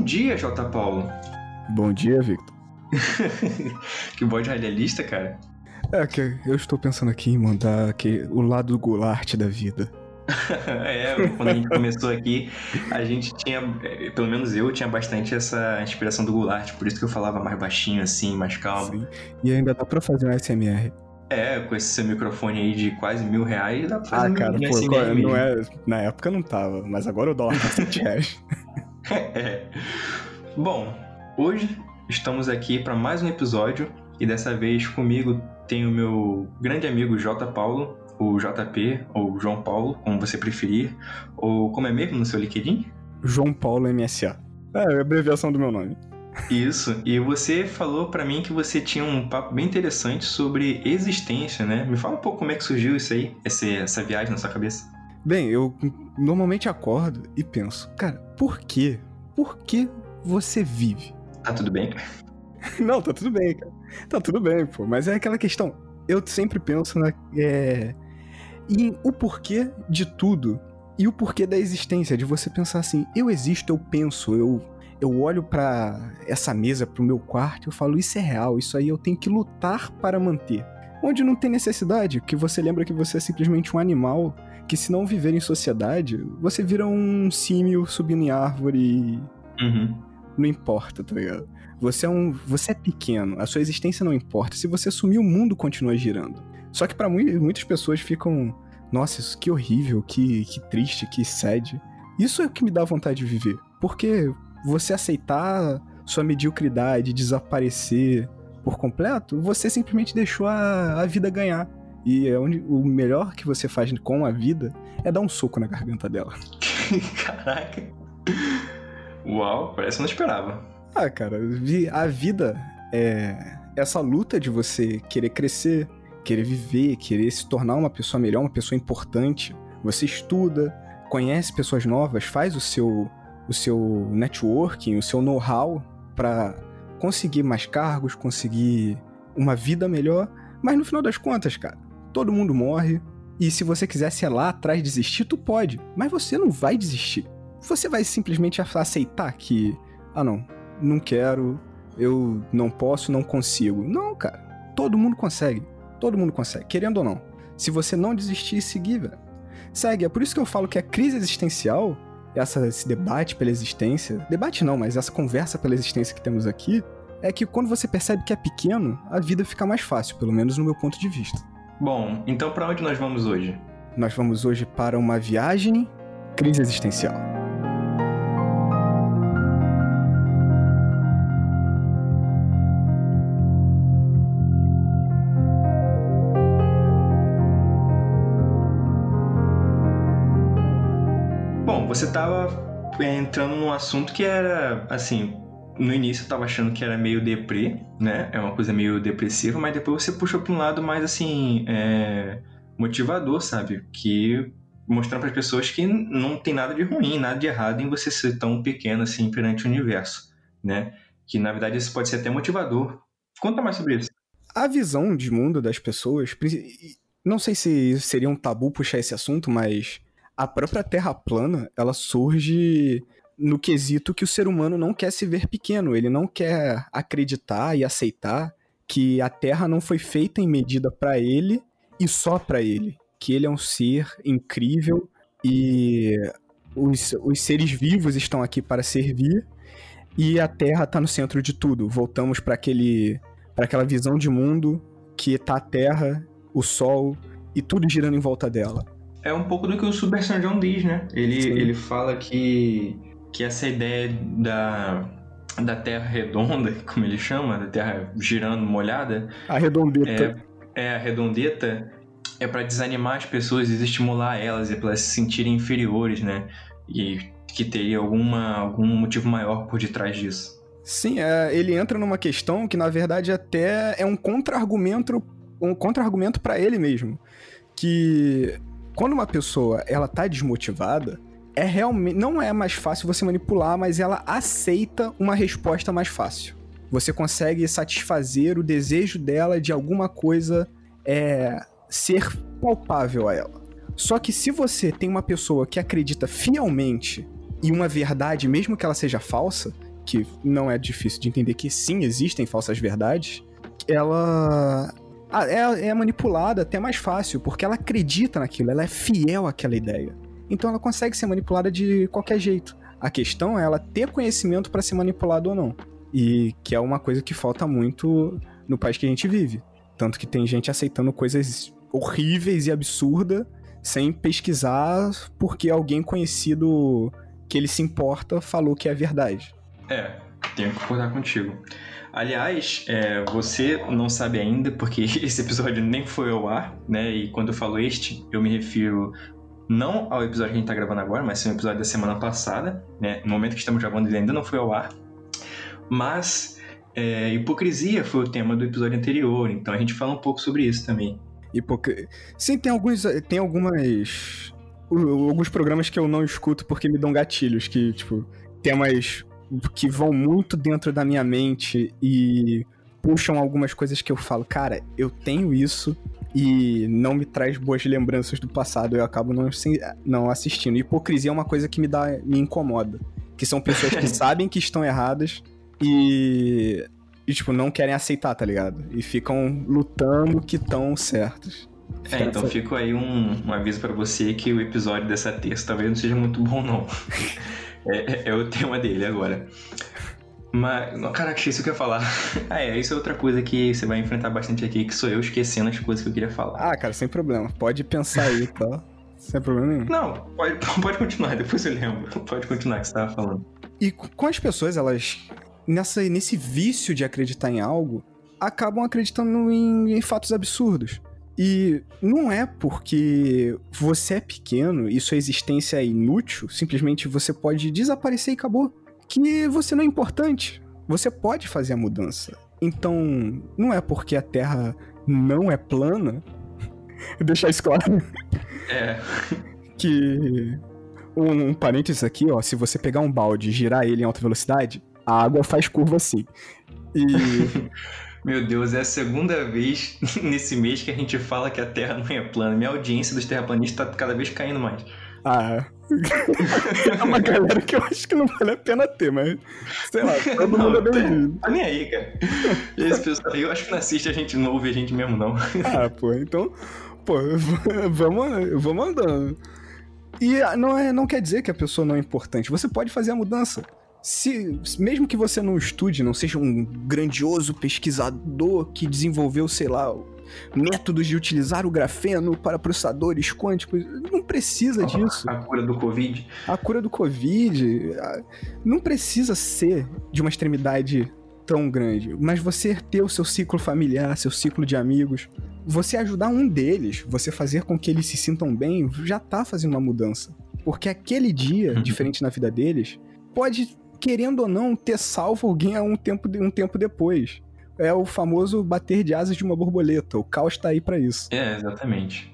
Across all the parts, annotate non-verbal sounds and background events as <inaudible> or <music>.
Bom dia, J. Paulo. Bom dia, Victor. <laughs> que voz radialista, cara. É que eu estou pensando aqui em mandar que, o lado Goulart da vida. <laughs> é, quando a gente começou aqui, a gente tinha, pelo menos eu, tinha bastante essa inspiração do Goulart, por isso que eu falava mais baixinho assim, mais calmo. Sim. E ainda dá pra fazer um SMR. É, com esse seu microfone aí de quase mil reais, dá pra fazer ah, cara, um pô, SMR não é, Na época não tava, mas agora o dólar tá 7 reais. <laughs> <laughs> Bom, hoje estamos aqui para mais um episódio e dessa vez comigo tem o meu grande amigo J. Paulo, o JP, ou João Paulo, como você preferir, ou como é mesmo no seu LinkedIn? João Paulo MSA. É, é a abreviação do meu nome. Isso, e você falou para mim que você tinha um papo bem interessante sobre existência, né? Me fala um pouco como é que surgiu isso aí, essa, essa viagem na sua cabeça. Bem, eu normalmente acordo e penso, cara, por quê? Por que você vive? Tá tudo bem? <laughs> Não, tá tudo bem, cara. Tá tudo bem, pô. Mas é aquela questão. Eu sempre penso na, é, em o porquê de tudo e o porquê da existência. De você pensar assim: eu existo, eu penso, eu, eu olho para essa mesa, pro meu quarto, eu falo: isso é real, isso aí eu tenho que lutar para manter. Onde não tem necessidade, que você lembra que você é simplesmente um animal, que se não viver em sociedade, você vira um símio subindo em árvore e. Uhum. Não importa, tá ligado? Você é um, você é pequeno, a sua existência não importa. Se você sumir, o mundo continua girando. Só que para muitas pessoas ficam, nossa, isso que horrível, que, que triste, que sede. Isso é o que me dá vontade de viver. Porque você aceitar sua mediocridade, desaparecer por completo, você simplesmente deixou a, a vida ganhar. E é onde o melhor que você faz com a vida é dar um soco na garganta dela. <laughs> Caraca. Uau, parece que não esperava. Ah, cara, a vida é essa luta de você querer crescer, querer viver, querer se tornar uma pessoa melhor, uma pessoa importante. Você estuda, conhece pessoas novas, faz o seu o seu networking, o seu know-how para conseguir mais cargos, conseguir uma vida melhor. Mas no final das contas, cara, todo mundo morre. E se você quiser ser lá atrás desistir, tu pode. Mas você não vai desistir. Você vai simplesmente aceitar que, ah não, não quero, eu não posso, não consigo. Não, cara. Todo mundo consegue. Todo mundo consegue, querendo ou não. Se você não desistir e seguir, velho. Segue. É por isso que eu falo que a crise existencial, essa, esse debate pela existência, debate não, mas essa conversa pela existência que temos aqui, é que quando você percebe que é pequeno, a vida fica mais fácil, pelo menos no meu ponto de vista. Bom, então para onde nós vamos hoje? Nós vamos hoje para uma viagem crise existencial. você tava é, entrando num assunto que era, assim, no início eu tava achando que era meio deprê, né? É uma coisa meio depressiva, mas depois você puxou pra um lado mais, assim, é, motivador, sabe? Que mostrando para as pessoas que não tem nada de ruim, nada de errado em você ser tão pequeno assim perante o universo, né? Que na verdade isso pode ser até motivador. Conta mais sobre isso. A visão de mundo das pessoas, não sei se seria um tabu puxar esse assunto, mas a própria Terra plana, ela surge no quesito que o ser humano não quer se ver pequeno, ele não quer acreditar e aceitar que a Terra não foi feita em medida para ele e só para ele, que ele é um ser incrível e os, os seres vivos estão aqui para servir e a Terra está no centro de tudo. Voltamos para aquele para aquela visão de mundo que tá a Terra, o Sol e tudo girando em volta dela é um pouco do que o Super John diz, né? Ele, ele fala que, que essa ideia da, da Terra redonda, <laughs> como ele chama, da Terra girando molhada. A redondeta. É, é a redondeta é para desanimar as pessoas e estimular elas e para elas se sentirem inferiores, né? E que teria alguma, algum motivo maior por detrás disso. Sim, é, ele entra numa questão que na verdade até é um contra-argumento um contra-argumento para ele mesmo, que quando uma pessoa ela tá desmotivada, é realmente não é mais fácil você manipular, mas ela aceita uma resposta mais fácil. Você consegue satisfazer o desejo dela de alguma coisa é, ser palpável a ela. Só que se você tem uma pessoa que acredita fielmente e uma verdade, mesmo que ela seja falsa, que não é difícil de entender que sim, existem falsas verdades, ela é, é manipulada até mais fácil, porque ela acredita naquilo, ela é fiel àquela ideia. Então ela consegue ser manipulada de qualquer jeito. A questão é ela ter conhecimento para ser manipulada ou não. E que é uma coisa que falta muito no país que a gente vive. Tanto que tem gente aceitando coisas horríveis e absurdas sem pesquisar porque alguém conhecido que ele se importa falou que é verdade. É, tenho que concordar contigo. Aliás, é, você não sabe ainda, porque <laughs> esse episódio nem foi ao ar, né? E quando eu falo este, eu me refiro não ao episódio que a gente tá gravando agora, mas sim ao episódio da semana passada, né? No momento que estamos gravando, ele ainda não foi ao ar. Mas é, hipocrisia foi o tema do episódio anterior, então a gente fala um pouco sobre isso também. Hipocr... Sim, tem alguns. Tem algumas. Alguns programas que eu não escuto porque me dão gatilhos, que, tipo, temas que vão muito dentro da minha mente e puxam algumas coisas que eu falo, cara, eu tenho isso e não me traz boas lembranças do passado, eu acabo não, não assistindo. Hipocrisia é uma coisa que me dá, me incomoda. Que são pessoas que <laughs> sabem que estão erradas e e, tipo, não querem aceitar, tá ligado? E ficam lutando que estão certos. É, então fico aí um, um aviso para você que o episódio dessa terça talvez não seja muito bom, não. <laughs> é, é, é, o tema dele agora. Mas, caraca, isso que eu ia falar. <laughs> ah, é, isso é outra coisa que você vai enfrentar bastante aqui, que sou eu esquecendo as coisas que eu queria falar. Ah, cara, sem problema. Pode pensar aí, tá? sem problema nenhum. Não, pode, <laughs> pode continuar, depois eu lembro. Pode continuar que você tava falando. E com as pessoas, elas nessa, nesse vício de acreditar em algo, acabam acreditando em, em fatos absurdos. E não é porque você é pequeno e sua existência é inútil, simplesmente você pode desaparecer e acabou. Que você não é importante. Você pode fazer a mudança. Então, não é porque a Terra não é plana. <laughs> deixar isso claro. É. Que. Um, um parênteses aqui, ó. Se você pegar um balde e girar ele em alta velocidade, a água faz curva assim. E. <laughs> Meu Deus, é a segunda vez <laughs> nesse mês que a gente fala que a Terra não é plana. Minha audiência dos terraplanistas tá cada vez caindo mais. Ah, <laughs> é uma galera que eu acho que não vale a pena ter, mas sei lá, todo não, mundo é bem-vindo. Tá nem aí, cara. Esse pessoal, eu acho que não assiste a gente, não ouve a gente mesmo, não. <laughs> Ah, pô, então, pô, <laughs> vamos, vamos andando. E não, é, não quer dizer que a pessoa não é importante. Você pode fazer a mudança se mesmo que você não estude, não seja um grandioso pesquisador que desenvolveu, sei lá, métodos de utilizar o grafeno para processadores quânticos, não precisa disso. A cura do Covid. A cura do Covid não precisa ser de uma extremidade tão grande, mas você ter o seu ciclo familiar, seu ciclo de amigos, você ajudar um deles, você fazer com que eles se sintam bem, já tá fazendo uma mudança. Porque aquele dia, uhum. diferente na vida deles, pode querendo ou não, ter salvo alguém a um tempo, um tempo depois. É o famoso bater de asas de uma borboleta. O caos tá aí para isso. É, exatamente.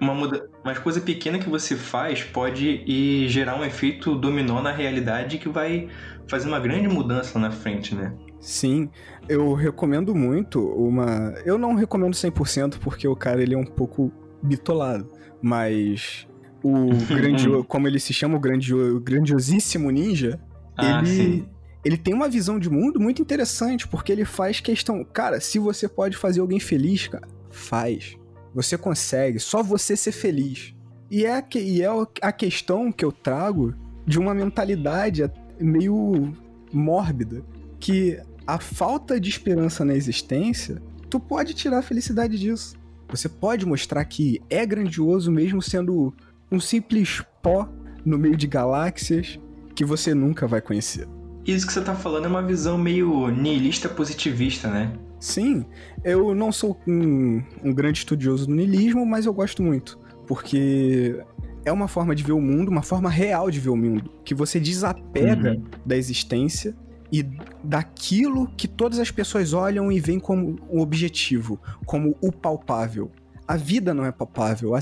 Uma, muda... uma coisa pequena que você faz pode ir gerar um efeito dominó na realidade que vai fazer uma grande mudança lá na frente, né? Sim, eu recomendo muito uma. Eu não recomendo 100% porque o cara ele é um pouco bitolado, mas o <laughs> grandio... como ele se chama, o grandio... grandiosíssimo ninja, ah, ele, sim. Ele tem uma visão de mundo muito interessante, porque ele faz questão. Cara, se você pode fazer alguém feliz, cara, faz. Você consegue, só você ser feliz. E é, e é a questão que eu trago de uma mentalidade meio mórbida. Que a falta de esperança na existência, tu pode tirar a felicidade disso. Você pode mostrar que é grandioso mesmo sendo um simples pó no meio de galáxias que você nunca vai conhecer. Isso que você tá falando é uma visão meio nihilista positivista, né? Sim, eu não sou um, um grande estudioso do niilismo, mas eu gosto muito, porque é uma forma de ver o mundo, uma forma real de ver o mundo, que você desapega uhum. da existência e daquilo que todas as pessoas olham e veem como o objetivo, como o palpável. A vida não é palpável, a,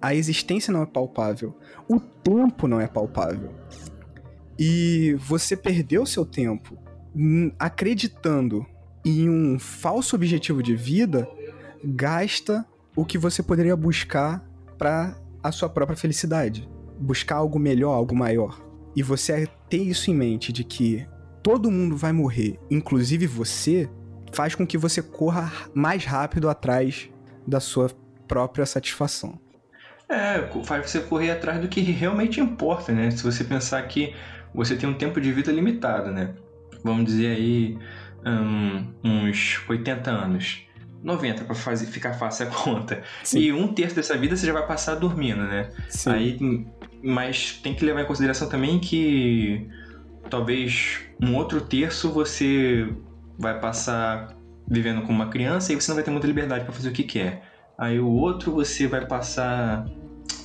a existência não é palpável, o tempo não é palpável e você perdeu seu tempo acreditando em um falso objetivo de vida, gasta o que você poderia buscar para a sua própria felicidade, buscar algo melhor, algo maior. e você ter isso em mente de que todo mundo vai morrer, inclusive você, faz com que você corra mais rápido atrás da sua própria satisfação. É, faz você correr atrás do que realmente importa, né? Se você pensar que você tem um tempo de vida limitado, né? Vamos dizer aí um, uns 80 anos. 90 para fazer ficar fácil a <laughs> conta. Sim. E um terço dessa vida você já vai passar dormindo, né? Sim. Aí, mas tem que levar em consideração também que talvez um outro terço você vai passar vivendo como uma criança e você não vai ter muita liberdade para fazer o que quer. Aí o outro você vai passar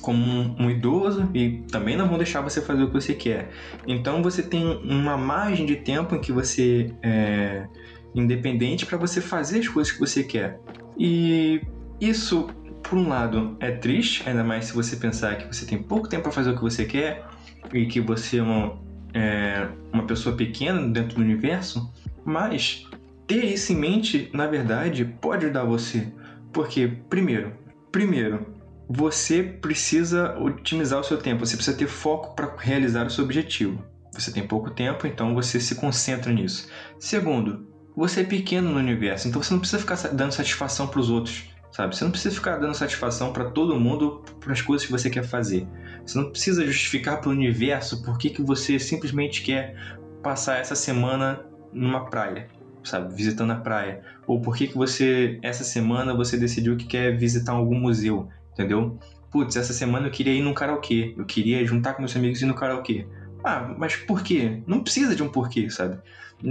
como um, um, idoso e também não vão deixar você fazer o que você quer. Então você tem uma margem de tempo em que você é independente para você fazer as coisas que você quer. E isso, por um lado, é triste, ainda mais se você pensar que você tem pouco tempo para fazer o que você quer e que você é uma, é uma pessoa pequena dentro do universo, mas ter isso em mente, na verdade, pode ajudar você. Porque, primeiro, primeiro, você precisa otimizar o seu tempo, você precisa ter foco para realizar o seu objetivo. Você tem pouco tempo, então você se concentra nisso. Segundo, você é pequeno no universo, então você não precisa ficar dando satisfação para os outros, sabe? Você não precisa ficar dando satisfação para todo mundo para as coisas que você quer fazer. Você não precisa justificar para o universo por que, que você simplesmente quer passar essa semana numa praia sabe, visitando a praia. Ou por que, que você, essa semana, você decidiu que quer visitar algum museu, entendeu? Putz, essa semana eu queria ir num karaokê, eu queria juntar com meus amigos e ir no karaokê. Ah, mas por quê? Não precisa de um porquê, sabe?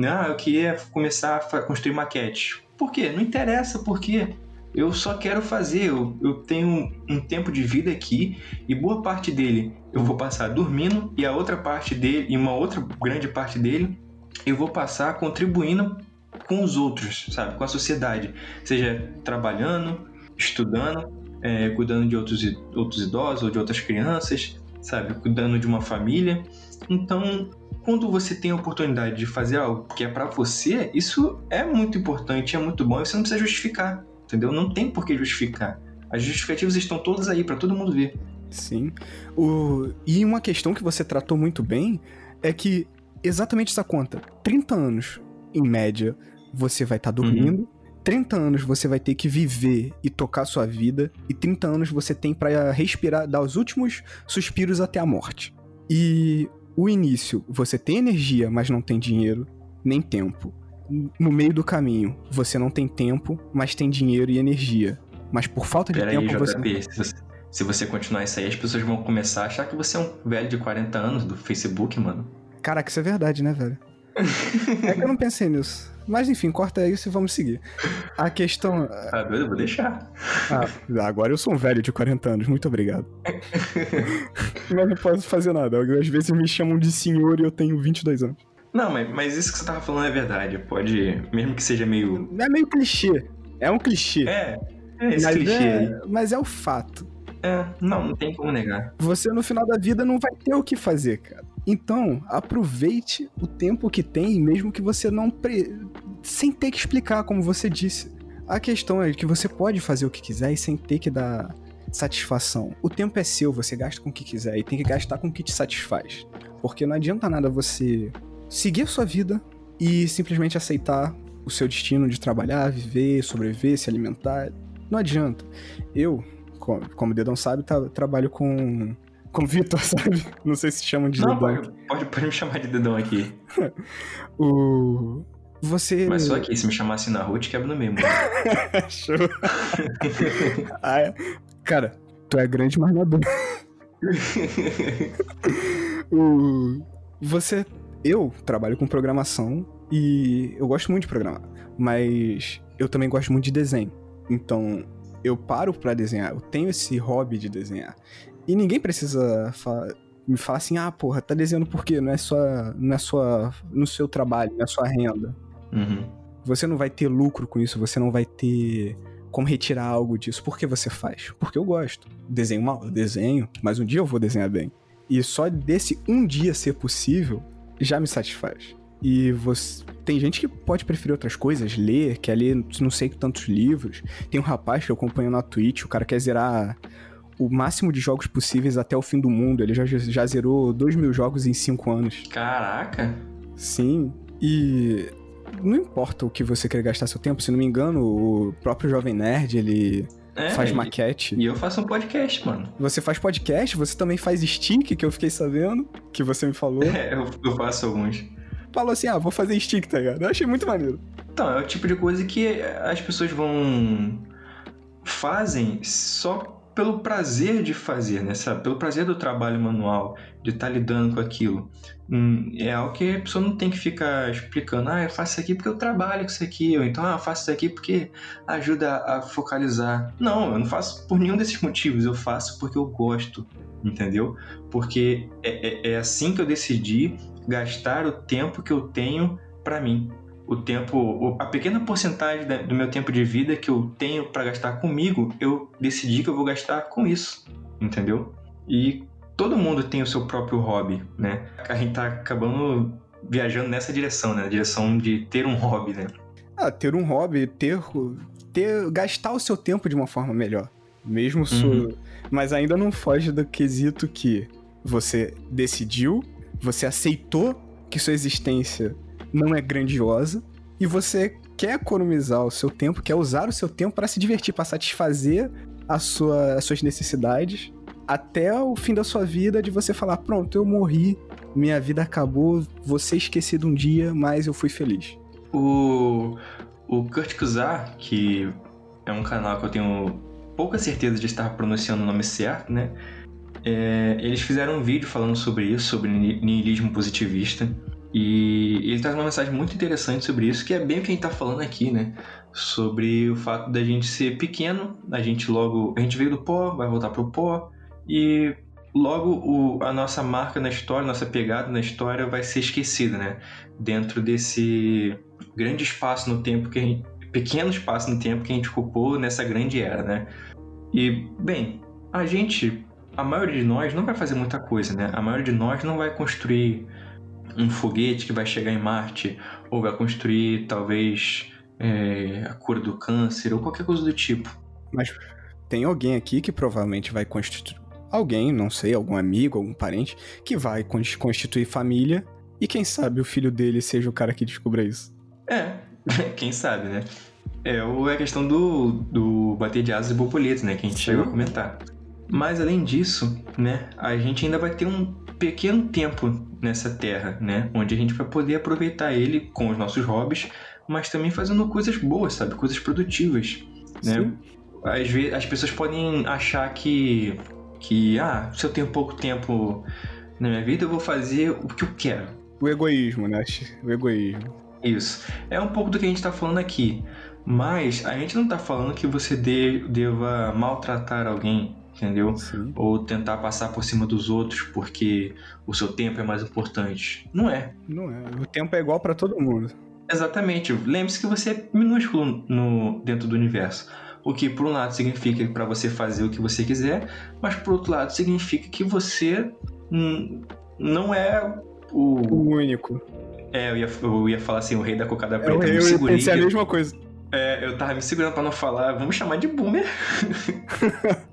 Ah, eu queria começar a construir maquete. Por quê? Não interessa por quê. Eu só quero fazer. Eu, eu tenho um tempo de vida aqui e boa parte dele eu vou passar dormindo e a outra parte dele, e uma outra grande parte dele, eu vou passar contribuindo com os outros, sabe? Com a sociedade. Seja trabalhando, estudando, é, cuidando de outros, outros idosos ou de outras crianças, sabe? Cuidando de uma família. Então, quando você tem a oportunidade de fazer algo que é para você, isso é muito importante, é muito bom e você não precisa justificar, entendeu? Não tem por que justificar. As justificativas estão todas aí para todo mundo ver. Sim. O... E uma questão que você tratou muito bem é que exatamente essa conta, 30 anos em média, você vai estar tá dormindo. Uhum. 30 anos você vai ter que viver e tocar sua vida, e 30 anos você tem para respirar, dar os últimos suspiros até a morte. E o início, você tem energia, mas não tem dinheiro, nem tempo. No meio do caminho, você não tem tempo, mas tem dinheiro e energia. Mas por falta de Pera tempo aí, você... JP, se você... Se você continuar isso aí, as pessoas vão começar a achar que você é um velho de 40 anos do Facebook, mano. Caraca, isso é verdade, né, velho? <laughs> é que eu não pensei nisso. Mas enfim, corta isso e vamos seguir. A questão. <laughs> Ah, eu vou deixar. Ah, agora eu sou um velho de 40 anos, muito obrigado. <laughs> mas não posso fazer nada. Às vezes me chamam de senhor e eu tenho 22 anos. Não, mas, mas isso que você tava falando é verdade. Pode. Mesmo que seja meio. É meio clichê. É um clichê. É. É esse mas clichê é. Mas é o fato. É, não, não tem como negar. Você no final da vida não vai ter o que fazer, cara. Então, aproveite o tempo que tem, mesmo que você não. Pre... sem ter que explicar, como você disse. A questão é que você pode fazer o que quiser e sem ter que dar satisfação. O tempo é seu, você gasta com o que quiser e tem que gastar com o que te satisfaz. Porque não adianta nada você seguir a sua vida e simplesmente aceitar o seu destino de trabalhar, viver, sobreviver, se alimentar. Não adianta. Eu, como o Dedão sabe, trabalho com com Vitor, <laughs> sabe? Não sei se chamam de Não, Dedão. Pode, pode, pode me chamar de Dedão aqui. <laughs> o. Você. Mas só aqui, se me chamasse na rua, te quebro no meio, mano. <laughs> Show. ah, é. Cara, tu é grande, mas não é bom. o... Você. Eu trabalho com programação e eu gosto muito de programar, mas eu também gosto muito de desenho. Então, eu paro para desenhar, eu tenho esse hobby de desenhar. E ninguém precisa falar, me falar assim, ah, porra, tá desenhando por quê? Não é só, não é só no seu trabalho, não é sua renda. Uhum. Você não vai ter lucro com isso, você não vai ter como retirar algo disso. Por que você faz? Porque eu gosto. Desenho mal? Eu desenho, mas um dia eu vou desenhar bem. E só desse um dia ser possível já me satisfaz. E você. Tem gente que pode preferir outras coisas, ler, quer ler não sei tantos livros. Tem um rapaz que eu acompanho na Twitch, o cara quer zerar o máximo de jogos possíveis até o fim do mundo. Ele já, já zerou 2 mil jogos em 5 anos. Caraca! Sim. E não importa o que você quer gastar seu tempo, se não me engano, o próprio Jovem Nerd, ele é, faz maquete. E eu faço um podcast, mano. Você faz podcast, você também faz stick, que eu fiquei sabendo, que você me falou. <laughs> É, eu, eu faço alguns. Falou assim, ah, vou fazer stick, tá ligado? Eu achei muito maneiro. Então, é o tipo de coisa que as pessoas vão... fazem só pelo prazer de fazer, né? Pelo prazer do trabalho manual, de estar tá lidando com aquilo. Hum, é algo que a pessoa não tem que ficar explicando, ah, eu faço isso aqui porque eu trabalho com isso aqui, ou então, ah, eu faço isso aqui porque ajuda a focalizar. Não, eu não faço por nenhum desses motivos, eu faço porque eu gosto, entendeu? Porque é, é, é assim que eu decidi gastar o tempo que eu tenho para mim o tempo, a pequena porcentagem do meu tempo de vida que eu tenho para gastar comigo, eu decidi que eu vou gastar com isso, entendeu? E todo mundo tem o seu próprio hobby, né? A gente tá acabando viajando nessa direção, né? Na direção de ter um hobby, né? Ah, ter um hobby, ter, ter gastar o seu tempo de uma forma melhor. Mesmo uhum. mas ainda não foge do quesito que você decidiu, você aceitou que sua existência não é grandiosa e você quer economizar o seu tempo, quer usar o seu tempo para se divertir, para satisfazer a sua, as suas necessidades até o fim da sua vida de você falar, pronto, eu morri, minha vida acabou, você esquecido um dia, mas eu fui feliz. O, o Kurt Kuzar, que é um canal que eu tenho pouca certeza de estar pronunciando o nome certo, né? É, eles fizeram um vídeo falando sobre isso, sobre niilismo positivista. E ele traz uma mensagem muito interessante sobre isso, que é bem o que a gente está falando aqui, né? Sobre o fato da gente ser pequeno, a gente logo. A gente veio do pó, vai voltar pro pó, e logo o, a nossa marca na história, nossa pegada na história vai ser esquecida, né? Dentro desse grande espaço no tempo que a gente. pequeno espaço no tempo que a gente ocupou nessa grande era, né? E, bem, a gente. A maioria de nós não vai fazer muita coisa, né? A maioria de nós não vai construir um foguete que vai chegar em Marte, ou vai construir talvez é, a cura do câncer, ou qualquer coisa do tipo. Mas tem alguém aqui que provavelmente vai constituir. Alguém, não sei, algum amigo, algum parente, que vai constituir família e quem sabe o filho dele seja o cara que descubra isso. É, <laughs> quem sabe, né? É, ou é a questão do, do bater de asas e borboletas, né? Que a gente Sim. chegou a comentar. Mas além disso, né, a gente ainda vai ter um pequeno tempo nessa terra, né? Onde a gente vai poder aproveitar ele com os nossos hobbies, mas também fazendo coisas boas, sabe? Coisas produtivas, né? Às vezes as pessoas podem achar que que ah, se eu tenho pouco tempo na minha vida, eu vou fazer o que eu quero. O egoísmo, né? O egoísmo. Isso. É um pouco do que a gente está falando aqui. Mas a gente não está falando que você de, deva maltratar alguém, entendeu? Sim. Ou tentar passar por cima dos outros porque o seu tempo é mais importante. Não é. Não é. O tempo é igual para todo mundo. Exatamente. Lembre-se que você é minúsculo no, dentro do universo. O que, por um lado, significa para você fazer o que você quiser, mas, por outro lado, significa que você não é o. O único. É, eu ia, eu ia falar assim, o rei da cocada preta. Eu, eu, eu pensei a mesma coisa. É, eu tava me segurando pra não falar, vamos chamar de boomer. <laughs>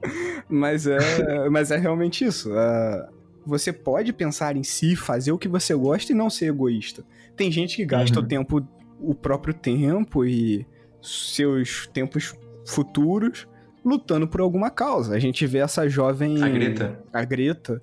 mas, é, mas é realmente isso. Uh, você pode pensar em si, fazer o que você gosta e não ser egoísta. Tem gente que gasta uhum. o tempo, o próprio tempo e seus tempos futuros lutando por alguma causa. A gente vê essa jovem. A Greta. A Greta.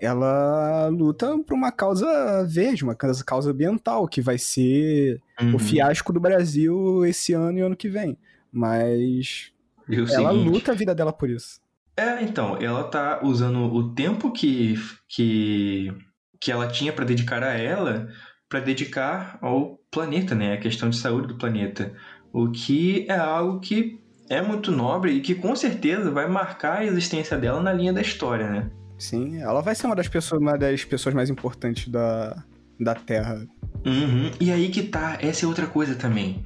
Ela luta por uma causa verde, uma causa, ambiental, que vai ser uhum. o fiasco do Brasil esse ano e ano que vem. Mas ela seguinte, luta a vida dela por isso. É, então, ela tá usando o tempo que, que, que ela tinha para dedicar a ela para dedicar ao planeta, né? A questão de saúde do planeta. O que é algo que é muito nobre e que com certeza vai marcar a existência dela na linha da história, né? Sim, ela vai ser uma das pessoas, uma das pessoas mais importantes da, da Terra. Uhum. E aí que tá, essa é outra coisa também.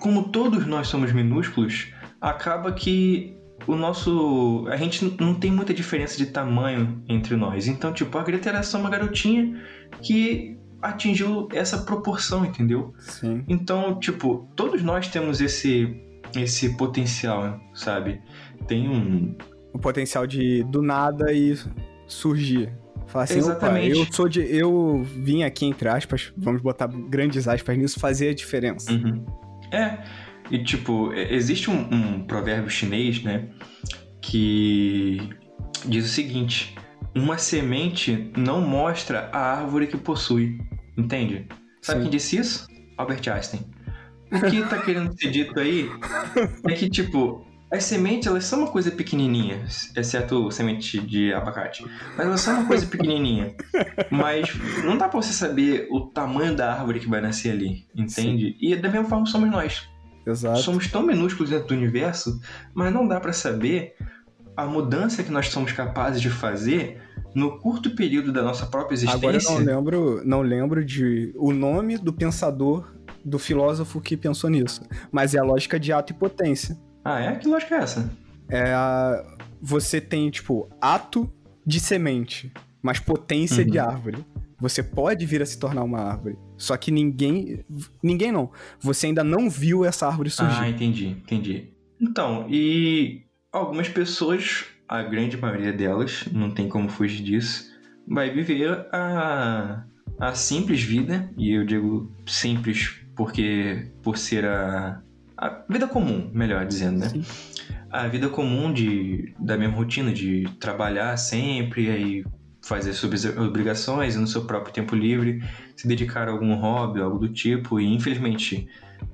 Como todos nós somos minúsculos, acaba que o nosso. A gente não tem muita diferença de tamanho entre nós. Então, tipo, a Greta era só uma garotinha que atingiu essa proporção, entendeu? Sim. Então, tipo, todos nós temos esse esse potencial, sabe? Tem um O potencial de do nada e surgir. Falar assim, Exatamente. eu sou de. Eu vim aqui, entre aspas, vamos botar grandes aspas nisso, fazer a diferença. Uhum. É, e tipo, e- existe um, um provérbio chinês, né? Que diz o seguinte: uma semente não mostra a árvore que possui. Entende? Sabe Sim. quem disse isso? Albert Einstein. O que tá querendo ser dito aí é que, tipo, as sementes, elas são uma coisa pequenininha, exceto semente de abacate. Mas elas são uma coisa pequenininha. Mas não dá pra você saber o tamanho da árvore que vai nascer ali, entende? E da mesma forma somos nós. Exato. Somos tão minúsculos dentro do universo, mas não dá pra saber a mudança que nós somos capazes de fazer no curto período da nossa própria Agora eu existência. não lembro, não lembro de o nome do pensador, do filósofo que pensou nisso. Mas é a lógica de ato e potência. Ah, é? Que lógica é essa? É a, você tem, tipo, ato de semente, mas potência Uhum. de árvore. Você pode vir a se tornar uma árvore. Só que ninguém. Ninguém não. Você ainda não viu essa árvore surgir. Ah, entendi, entendi. Então, e algumas pessoas, a grande maioria delas, não tem como fugir disso, vai viver a, a simples vida, e eu digo simples porque por ser a, a vida comum, melhor dizendo, né? Sim. A vida comum de, da mesma rotina, de trabalhar sempre, aí fazer suas obrigações e no seu próprio tempo livre, se dedicar a algum hobby, algo do tipo, e infelizmente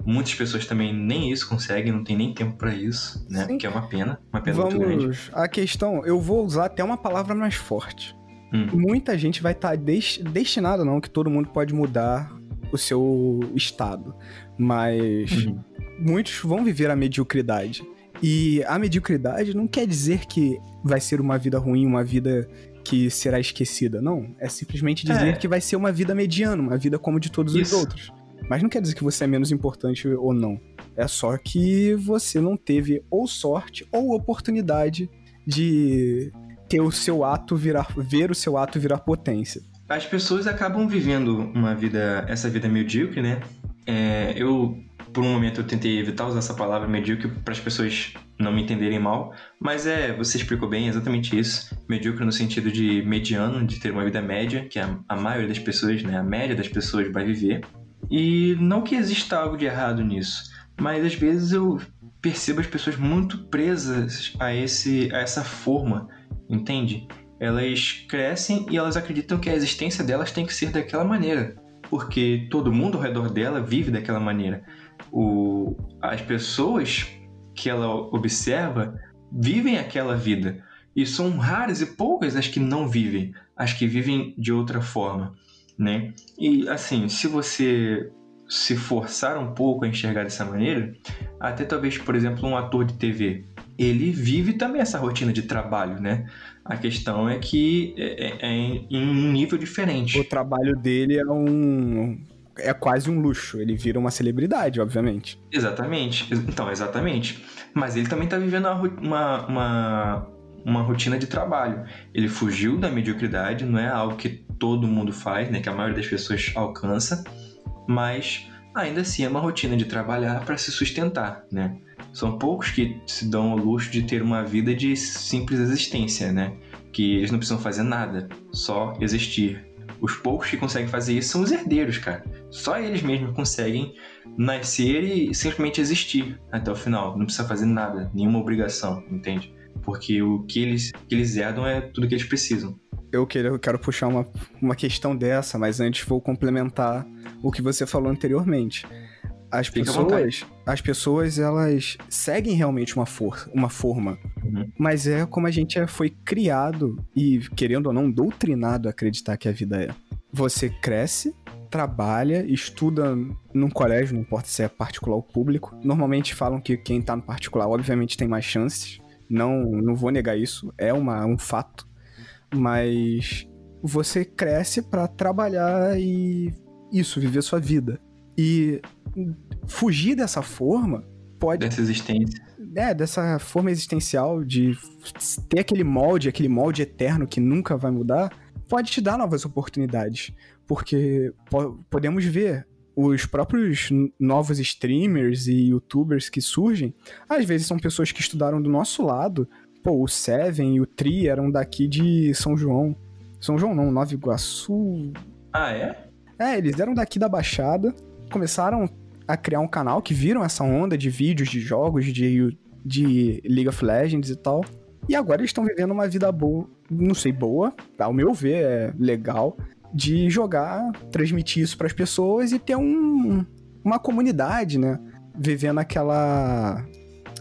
muitas pessoas também nem isso conseguem, não tem nem tempo pra isso, né? Sim. Que é uma pena, uma pena muito grande. Vamos. A questão, eu vou usar até uma palavra mais forte. Hum. Muita gente vai estar destinada, não, que todo mundo pode mudar o seu estado. Mas Uhum. muitos vão viver a mediocridade. E a mediocridade não quer dizer que vai ser uma vida ruim, uma vida que será esquecida. Não. É simplesmente dizer É. que vai ser uma vida mediana, uma vida como de todos Isso. os outros. Mas não quer dizer que você é menos importante ou não. É só que você não teve ou sorte ou oportunidade de ter o seu ato virar. ver o seu ato virar potência. As pessoas acabam vivendo uma vida, essa vida medíocre, né? É, eu, por um momento, eu tentei evitar usar essa palavra medíocre para as pessoas não me entenderem mal, mas é, você explicou bem, exatamente isso. Medíocre no sentido de mediano, de ter uma vida média, que a, a maioria das pessoas, né, a média das pessoas vai viver. E não que exista algo de errado nisso, mas às vezes eu percebo as pessoas muito presas a, esse, a essa forma, entende? Elas crescem e elas acreditam que a existência delas tem que ser daquela maneira, porque todo mundo ao redor dela vive daquela maneira. O, as pessoas que ela observa vivem aquela vida e são raras e poucas as que não vivem, as que vivem de outra forma, né? E assim, se você se forçar um pouco a enxergar dessa maneira, até talvez, por exemplo, um ator de TV, ele vive também essa rotina de trabalho, né? A questão é que é, é em em um nível diferente. O trabalho dele é um. É quase um luxo. Ele vira uma celebridade, obviamente. Exatamente. Então, exatamente. Mas ele também tá vivendo uma, uma, uma rotina de trabalho. Ele fugiu da mediocridade, não é algo que todo mundo faz, né? Que a maioria das pessoas alcança. Mas ainda assim é uma rotina de trabalhar para se sustentar, né? São poucos que se dão ao luxo de ter uma vida de simples existência, né? Que eles não precisam fazer nada, só existir. Os poucos que conseguem fazer isso são os herdeiros, cara. Só eles mesmos conseguem nascer e simplesmente existir até o final. Não precisa fazer nada, nenhuma obrigação, entende? Porque o que eles, que eles herdam é tudo que eles precisam. Eu quero, eu quero puxar uma, uma questão dessa, mas antes vou complementar o que você falou anteriormente. As Fica pessoas, as pessoas, elas seguem realmente uma, for, uma forma, Uhum. mas é como a gente é- foi criado e, querendo ou não, doutrinado a acreditar que a vida é. Você cresce, trabalha, estuda num colégio, não importa se é particular ou público. Normalmente falam que quem tá no particular, obviamente, tem mais chances. Não, não vou negar isso, é uma, um fato. Mas você cresce pra trabalhar e isso, viver sua vida. E fugir dessa forma pode Dessa existência. é, dessa forma existencial de ter aquele molde, aquele molde eterno que nunca vai mudar, pode te dar novas oportunidades. Porque po- podemos ver os próprios novos streamers e youtubers que surgem, às vezes são pessoas que estudaram do nosso lado, pô, o Seven e o Tri eram daqui de São João. São João não, Nova Iguaçu. Ah, é? É, eles eram daqui da Baixada, começaram a criar um canal que viram essa onda de vídeos, de jogos, de, de League of Legends e tal. E agora eles estão vivendo uma vida boa, não sei, boa, ao meu ver, é legal, de jogar, transmitir isso para as pessoas e ter um, uma comunidade, né? Vivendo aquela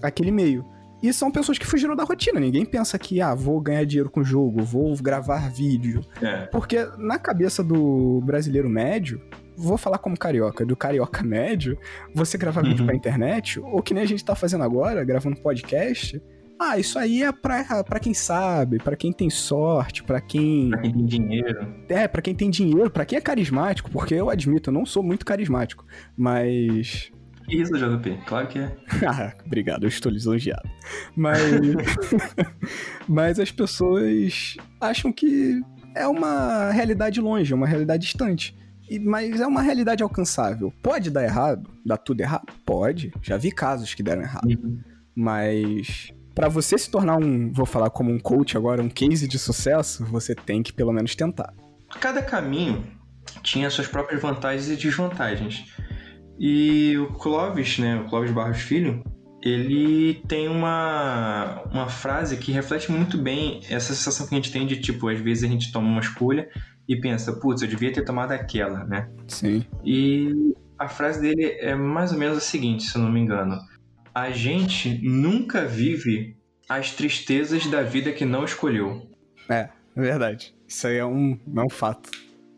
aquele meio. E são pessoas que fugiram da rotina. Ninguém pensa que, ah, vou ganhar dinheiro com o jogo, vou gravar vídeo. É. Porque na cabeça do brasileiro médio, vou falar como carioca, do carioca <laughs> médio, você gravar vídeo Uhum. pra internet, ou que nem a gente tá fazendo agora, gravando podcast. Ah, isso aí é pra, pra quem sabe, pra quem tem sorte, pra quem. Pra quem tem dinheiro. É, pra quem tem dinheiro, pra quem é carismático, porque eu admito, eu não sou muito carismático. Mas. Que isso, JP? Claro que é. <laughs> Ah, obrigado, eu estou lisonjeado. Mas. <laughs> Mas as pessoas acham que é uma realidade longe, uma realidade distante. Mas é uma realidade alcançável. Pode dar errado? Dar tudo errado? Pode. Já vi casos que deram errado. Uhum. Mas. Pra você se tornar um, vou falar como um coach agora, um case de sucesso, você tem que pelo menos tentar. Cada caminho tinha suas próprias vantagens e desvantagens. E o Clóvis, né, o Clóvis Barros Filho, ele tem uma, uma frase que reflete muito bem essa sensação que a gente tem de, tipo, às vezes a gente toma uma escolha e pensa, putz, eu devia ter tomado aquela, né? Sim. E a frase dele é mais ou menos a seguinte, se eu não me engano. A gente nunca vive as tristezas da vida que não escolheu. É, é verdade. Isso aí é um, é um fato.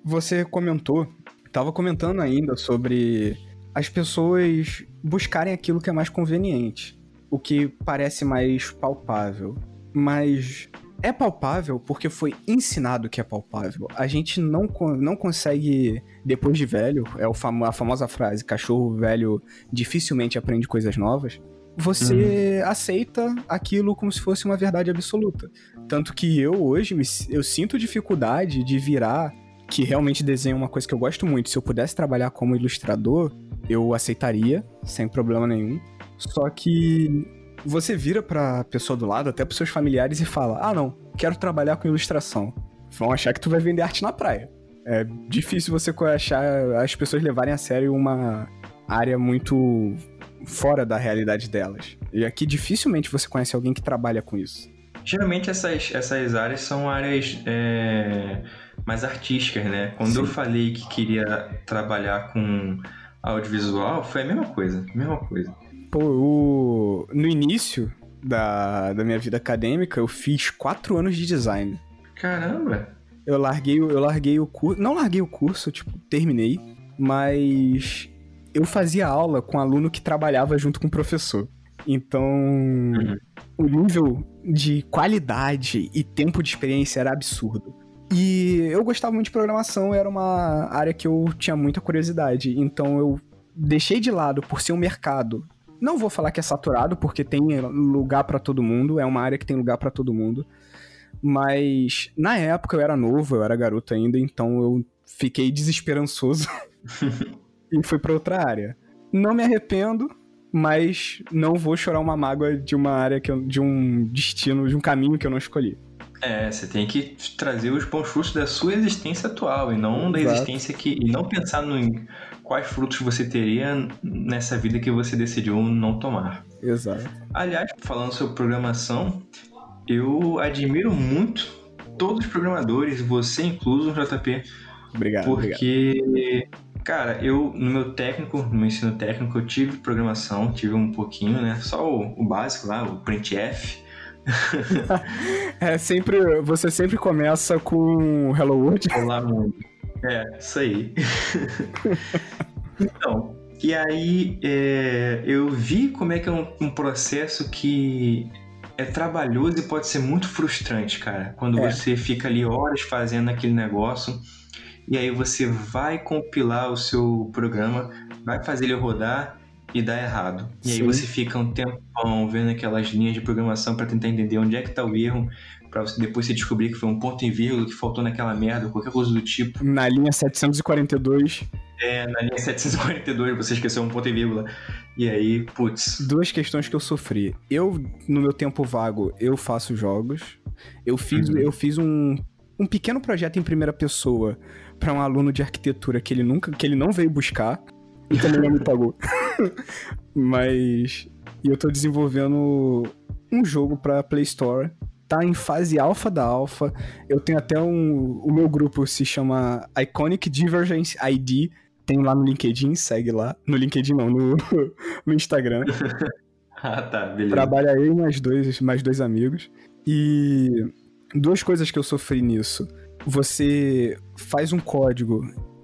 Você comentou, tava comentando ainda sobre as pessoas buscarem aquilo que é mais conveniente, o que parece mais palpável. Mas é palpável porque foi ensinado que é palpável. A gente não, não consegue, depois de velho, é o famo- a famosa frase: cachorro velho dificilmente aprende coisas novas. Você aceita aquilo como se fosse uma verdade absoluta. Tanto que eu hoje me, eu sinto dificuldade de virar que realmente desenho uma coisa que eu gosto muito. Se eu pudesse trabalhar como ilustrador, eu aceitaria, sem problema nenhum. Só que você vira pra pessoa do lado, até pros seus familiares, e fala: Ah, não, quero trabalhar com ilustração. Vão achar que tu vai vender arte na praia. É difícil você achar as pessoas levarem a sério uma área muito fora da realidade delas. E aqui dificilmente você conhece alguém que trabalha com isso. Geralmente essas, essas áreas são áreas é, mais artísticas, né? Quando eu Sim. falei que queria trabalhar com audiovisual, foi a mesma coisa, mesma coisa. Pô, o... no início da, da minha vida acadêmica, eu fiz quatro anos de design. Caramba! Eu larguei, o- eu larguei o curso. Não larguei o curso, tipo, terminei. Mas eu fazia aula com um aluno que trabalhava junto com o professor. Então, o nível de qualidade e tempo de experiência era absurdo. E eu gostava muito de programação, era uma área que eu tinha muita curiosidade. Então eu deixei de lado por ser um mercado. Não vou falar que é saturado, porque tem lugar pra todo mundo, é uma área que tem lugar pra todo mundo. Mas na época eu era novo, eu era garoto ainda, então eu fiquei desesperançoso <laughs> e fui pra outra área. Não me arrependo, mas não vou chorar uma mágoa de uma área que eu, de um destino, de um caminho que eu não escolhi. É, você tem que trazer os bons frutos da sua existência atual e não da Exato. existência que. e não pensar no, quais frutos você teria nessa vida que você decidiu não tomar. Exato. Aliás, falando sobre programação, eu admiro muito todos os programadores, você incluso, JP, Obrigado, obrigado. porque, cara, eu no meu técnico, no meu ensino técnico, eu tive programação, tive um pouquinho, né? Só o, o básico lá, o printf. <laughs> É sempre. Você sempre começa com Hello World. Olá, mundo. É, isso aí. <laughs> então, e aí é, eu vi como é que é um, um processo que é trabalhoso e pode ser muito frustrante, cara. Quando É. você fica ali horas fazendo aquele negócio e aí você vai compilar o seu programa, vai fazer ele rodar e dá errado. E aí Sim. você fica um tempão vendo aquelas linhas de programação para tentar entender onde é que tá o erro, você depois você descobrir que foi um ponto em vírgula que faltou naquela merda, qualquer coisa do tipo. Na linha 742. É, na linha 742 você esqueceu um ponto e vírgula. E aí, putz. Duas questões que eu sofri. Eu, no meu tempo vago, eu faço jogos. Eu fiz, uhum. eu fiz um, um pequeno projeto em primeira pessoa para um aluno de arquitetura que ele nunca, que ele não veio buscar e também não me pagou. <laughs> Mas e eu tô desenvolvendo um jogo para Play Store. Tá em fase alfa da alfa. Eu tenho até um. O meu grupo se chama Iconic Divergence ID. Tem lá no LinkedIn, segue lá. No LinkedIn não, no, <laughs> no Instagram. <laughs> ah, tá, beleza. Trabalha aí mais dois, mais dois amigos. E duas coisas que eu sofri nisso. Você faz um código,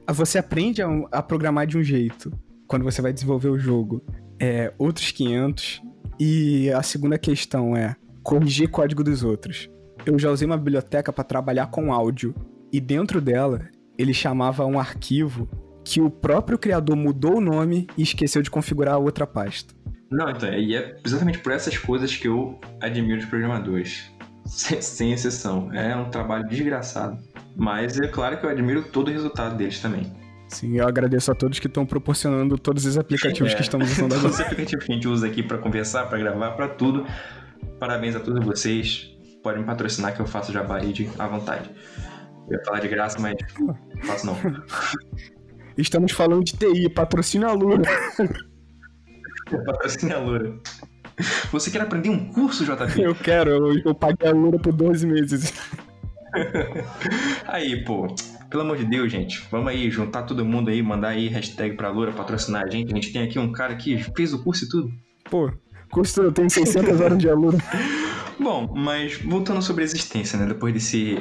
você aprende a, a programar de um jeito quando você vai desenvolver o jogo. É, outros 500. E a segunda questão é corrigir código dos outros. Eu já usei uma biblioteca para trabalhar com áudio e dentro dela ele chamava um arquivo que o próprio criador mudou o nome e esqueceu de configurar a outra pasta. Não, então, e é exatamente por essas coisas que eu admiro os programadores. Sem, sem exceção. É um trabalho desgraçado. Mas é claro que eu admiro todo o resultado deles também. Sim, eu agradeço a todos que estão proporcionando todos os aplicativos é, que estamos usando agora. <laughs> Todos os aplicativos que a gente usa aqui para conversar, para gravar, para tudo. Parabéns a todos vocês. Podem me patrocinar que eu faço jabá aí de, à vontade. Eu ia falar de graça, mas não faço não. <laughs> Estamos falando de TI, patrocina a Lura. <laughs> patrocina a Lura. Você quer aprender um curso, JP? Eu quero, eu, eu paguei a Lura por 12 meses. <laughs> aí, pô, pelo amor de Deus, gente, vamos aí juntar todo mundo aí, mandar aí hashtag pra Lura patrocinar a gente. A gente tem aqui um cara que fez o curso e tudo. Pô, curso eu tenho 600 horas de Alura. Bom, mas voltando sobre a existência, né? Depois desse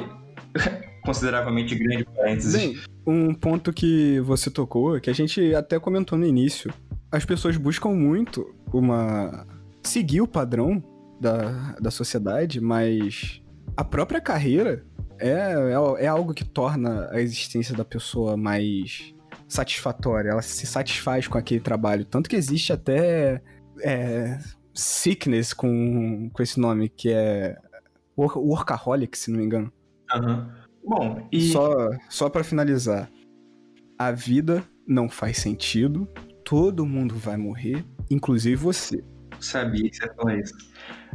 <laughs> consideravelmente grande parênteses. Bem, um ponto que você tocou, que a gente até comentou no início, as pessoas buscam muito uma seguir o padrão da, da sociedade, mas a própria carreira é, é, é algo que torna a existência da pessoa mais satisfatória. Ela se satisfaz com aquele trabalho. Tanto que existe até é, sickness com, com esse nome, que é workaholic, se não me engano. Uhum. Bom, e. Só, só para finalizar. A vida não faz sentido. Todo mundo vai morrer, inclusive você. Sabia que você ia falar isso.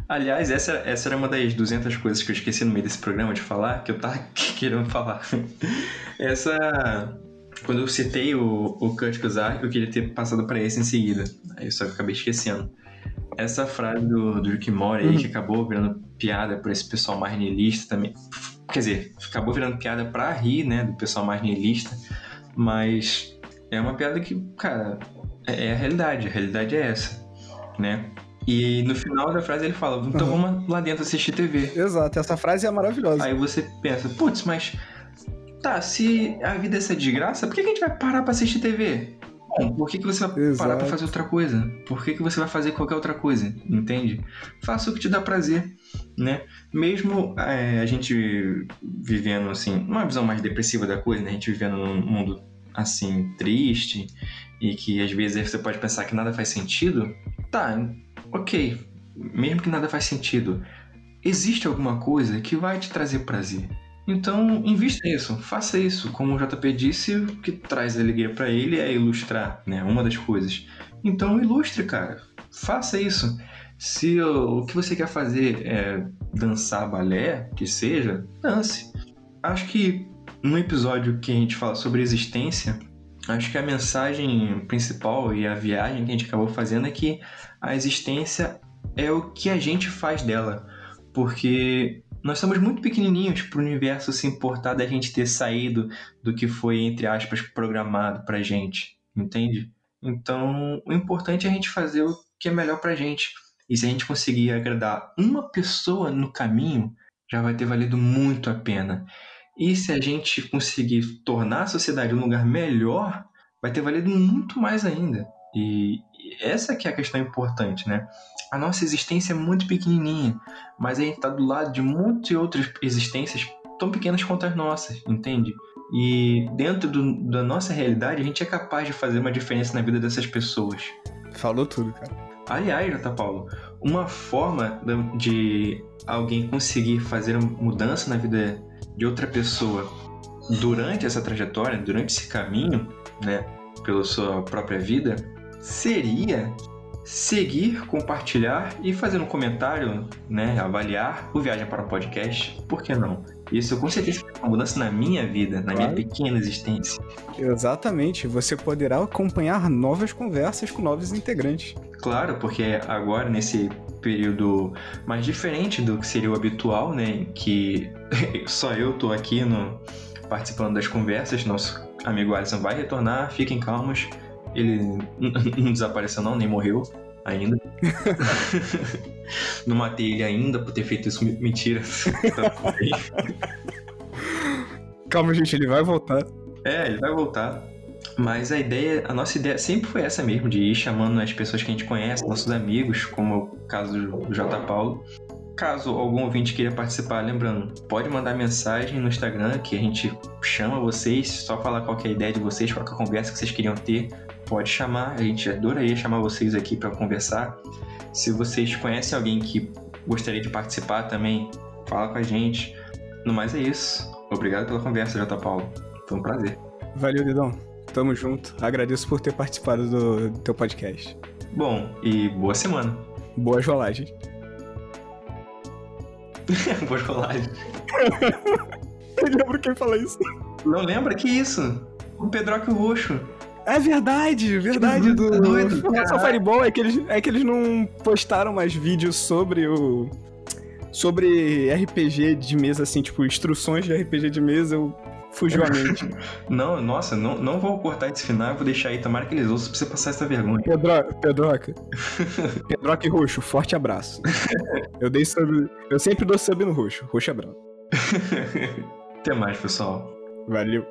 Aliás, essa, essa era uma das 200 coisas que eu esqueci no meio desse programa de falar, que eu tava <laughs> querendo falar. essa. Quando eu citei o, o Kurt Kuzar, eu queria ter passado para esse em seguida. Aí só que eu acabei esquecendo. Essa frase do, do Rick Mori aí, uhum. que acabou virando piada por esse pessoal mais niilista também. Quer dizer, acabou virando piada pra rir, né, do pessoal mais niilista. Mas é uma piada que, cara, é, é a realidade. A realidade é essa, né? E no final da frase ele fala: então uhum. vamos lá dentro assistir TV. Exato, essa frase é maravilhosa. Aí você pensa: putz, mas tá, se a vida é essa de graça, por que a gente vai parar pra assistir TV? Bom, por que, que você vai Exato. parar pra fazer outra coisa? Por que, que você vai fazer qualquer outra coisa? Entende? Faça o que te dá prazer, né? Mesmo é, a gente vivendo, assim, uma visão mais depressiva da coisa, né? A gente vivendo num mundo, assim, triste e que às vezes você pode pensar que nada faz sentido, tá, ok, mesmo que nada faz sentido, existe alguma coisa que vai te trazer prazer. Então, invista nisso, faça isso. Como o JP disse, o que traz alegria para ele é ilustrar, né? Uma das coisas. Então, ilustre, cara. Faça isso. Se o, que você quer fazer é dançar balé, que seja, dance. Acho que no episódio que a gente fala sobre existência, acho que a mensagem principal e a viagem que a gente acabou fazendo é que a existência é o que a gente faz dela. Porque nós somos muito pequenininhos para o universo se importar da gente ter saído do que foi, entre aspas, programado para gente, entende? Então, o importante é a gente fazer o que é melhor para gente. E se a gente conseguir agradar uma pessoa no caminho, já vai ter valido muito a pena. E se a gente conseguir tornar a sociedade um lugar melhor, vai ter valido muito mais ainda. E essa que é a questão importante, né? A nossa existência é muito pequenininha, mas a gente está do lado de muitas outras existências tão pequenas quanto as nossas, entende? E dentro do, da nossa realidade, a gente é capaz de fazer uma diferença na vida dessas pessoas. Falou tudo, cara. Aliás, Jota Paulo, uma forma de alguém conseguir fazer uma mudança na vida de outra pessoa durante essa trajetória, durante esse caminho, né? pela sua própria vida seria seguir, compartilhar e fazer um comentário, né, avaliar o Viagem para o Podcast. Por que não? Isso com certeza foi uma mudança na minha vida, na claro. minha pequena existência. Exatamente. Você poderá acompanhar novas conversas com novos integrantes. Claro, porque agora, nesse período mais diferente do que seria o habitual, né, que <laughs> só eu tô aqui no, participando das conversas, nosso amigo Alisson vai retornar, fiquem calmos ele <laughs> não desapareceu não, nem morreu ainda. <laughs> não matei ele ainda por ter feito isso. Mentira. Calma, gente, ele vai voltar. É, ele vai voltar. Mas a ideia, a nossa ideia sempre foi essa mesmo, de ir chamando as pessoas que a gente conhece, nossos amigos, como é o caso do J. Paulo. Caso algum ouvinte queira participar, lembrando, pode mandar mensagem no Instagram que a gente chama vocês, só falar qual é a ideia de vocês, qual é a conversa que vocês queriam ter pode chamar, a gente adoraria chamar vocês aqui para conversar. Se vocês conhecem alguém que gostaria de participar também, fala com a gente. No mais é isso. Obrigado pela conversa, Jota Paulo. Foi um prazer. Valeu, Didão. Tamo junto. Agradeço por ter participado do, do teu podcast. Bom, e boa semana. Boas rolagens. <laughs> boas rolagens. <laughs> Eu lembro quem fala isso. Não lembra? Que isso? O Pedroque Roxo. É verdade, verdade. Do, doido, do Fireball é que, eles, é que eles não postaram mais vídeos sobre o. Sobre RPG de mesa, assim, tipo, instruções de RPG de mesa, eu fugiu a mente. <laughs> não, nossa, não, não vou cortar esse final, eu vou deixar aí, tomara que eles ouçam pra você passar essa vergonha. Pedro, Pedroca. <laughs> Pedroca e Roxo, forte abraço. eu dei sub. Eu sempre dou sub no Roxo. Roxo é branco. <laughs> Até mais, pessoal. Valeu.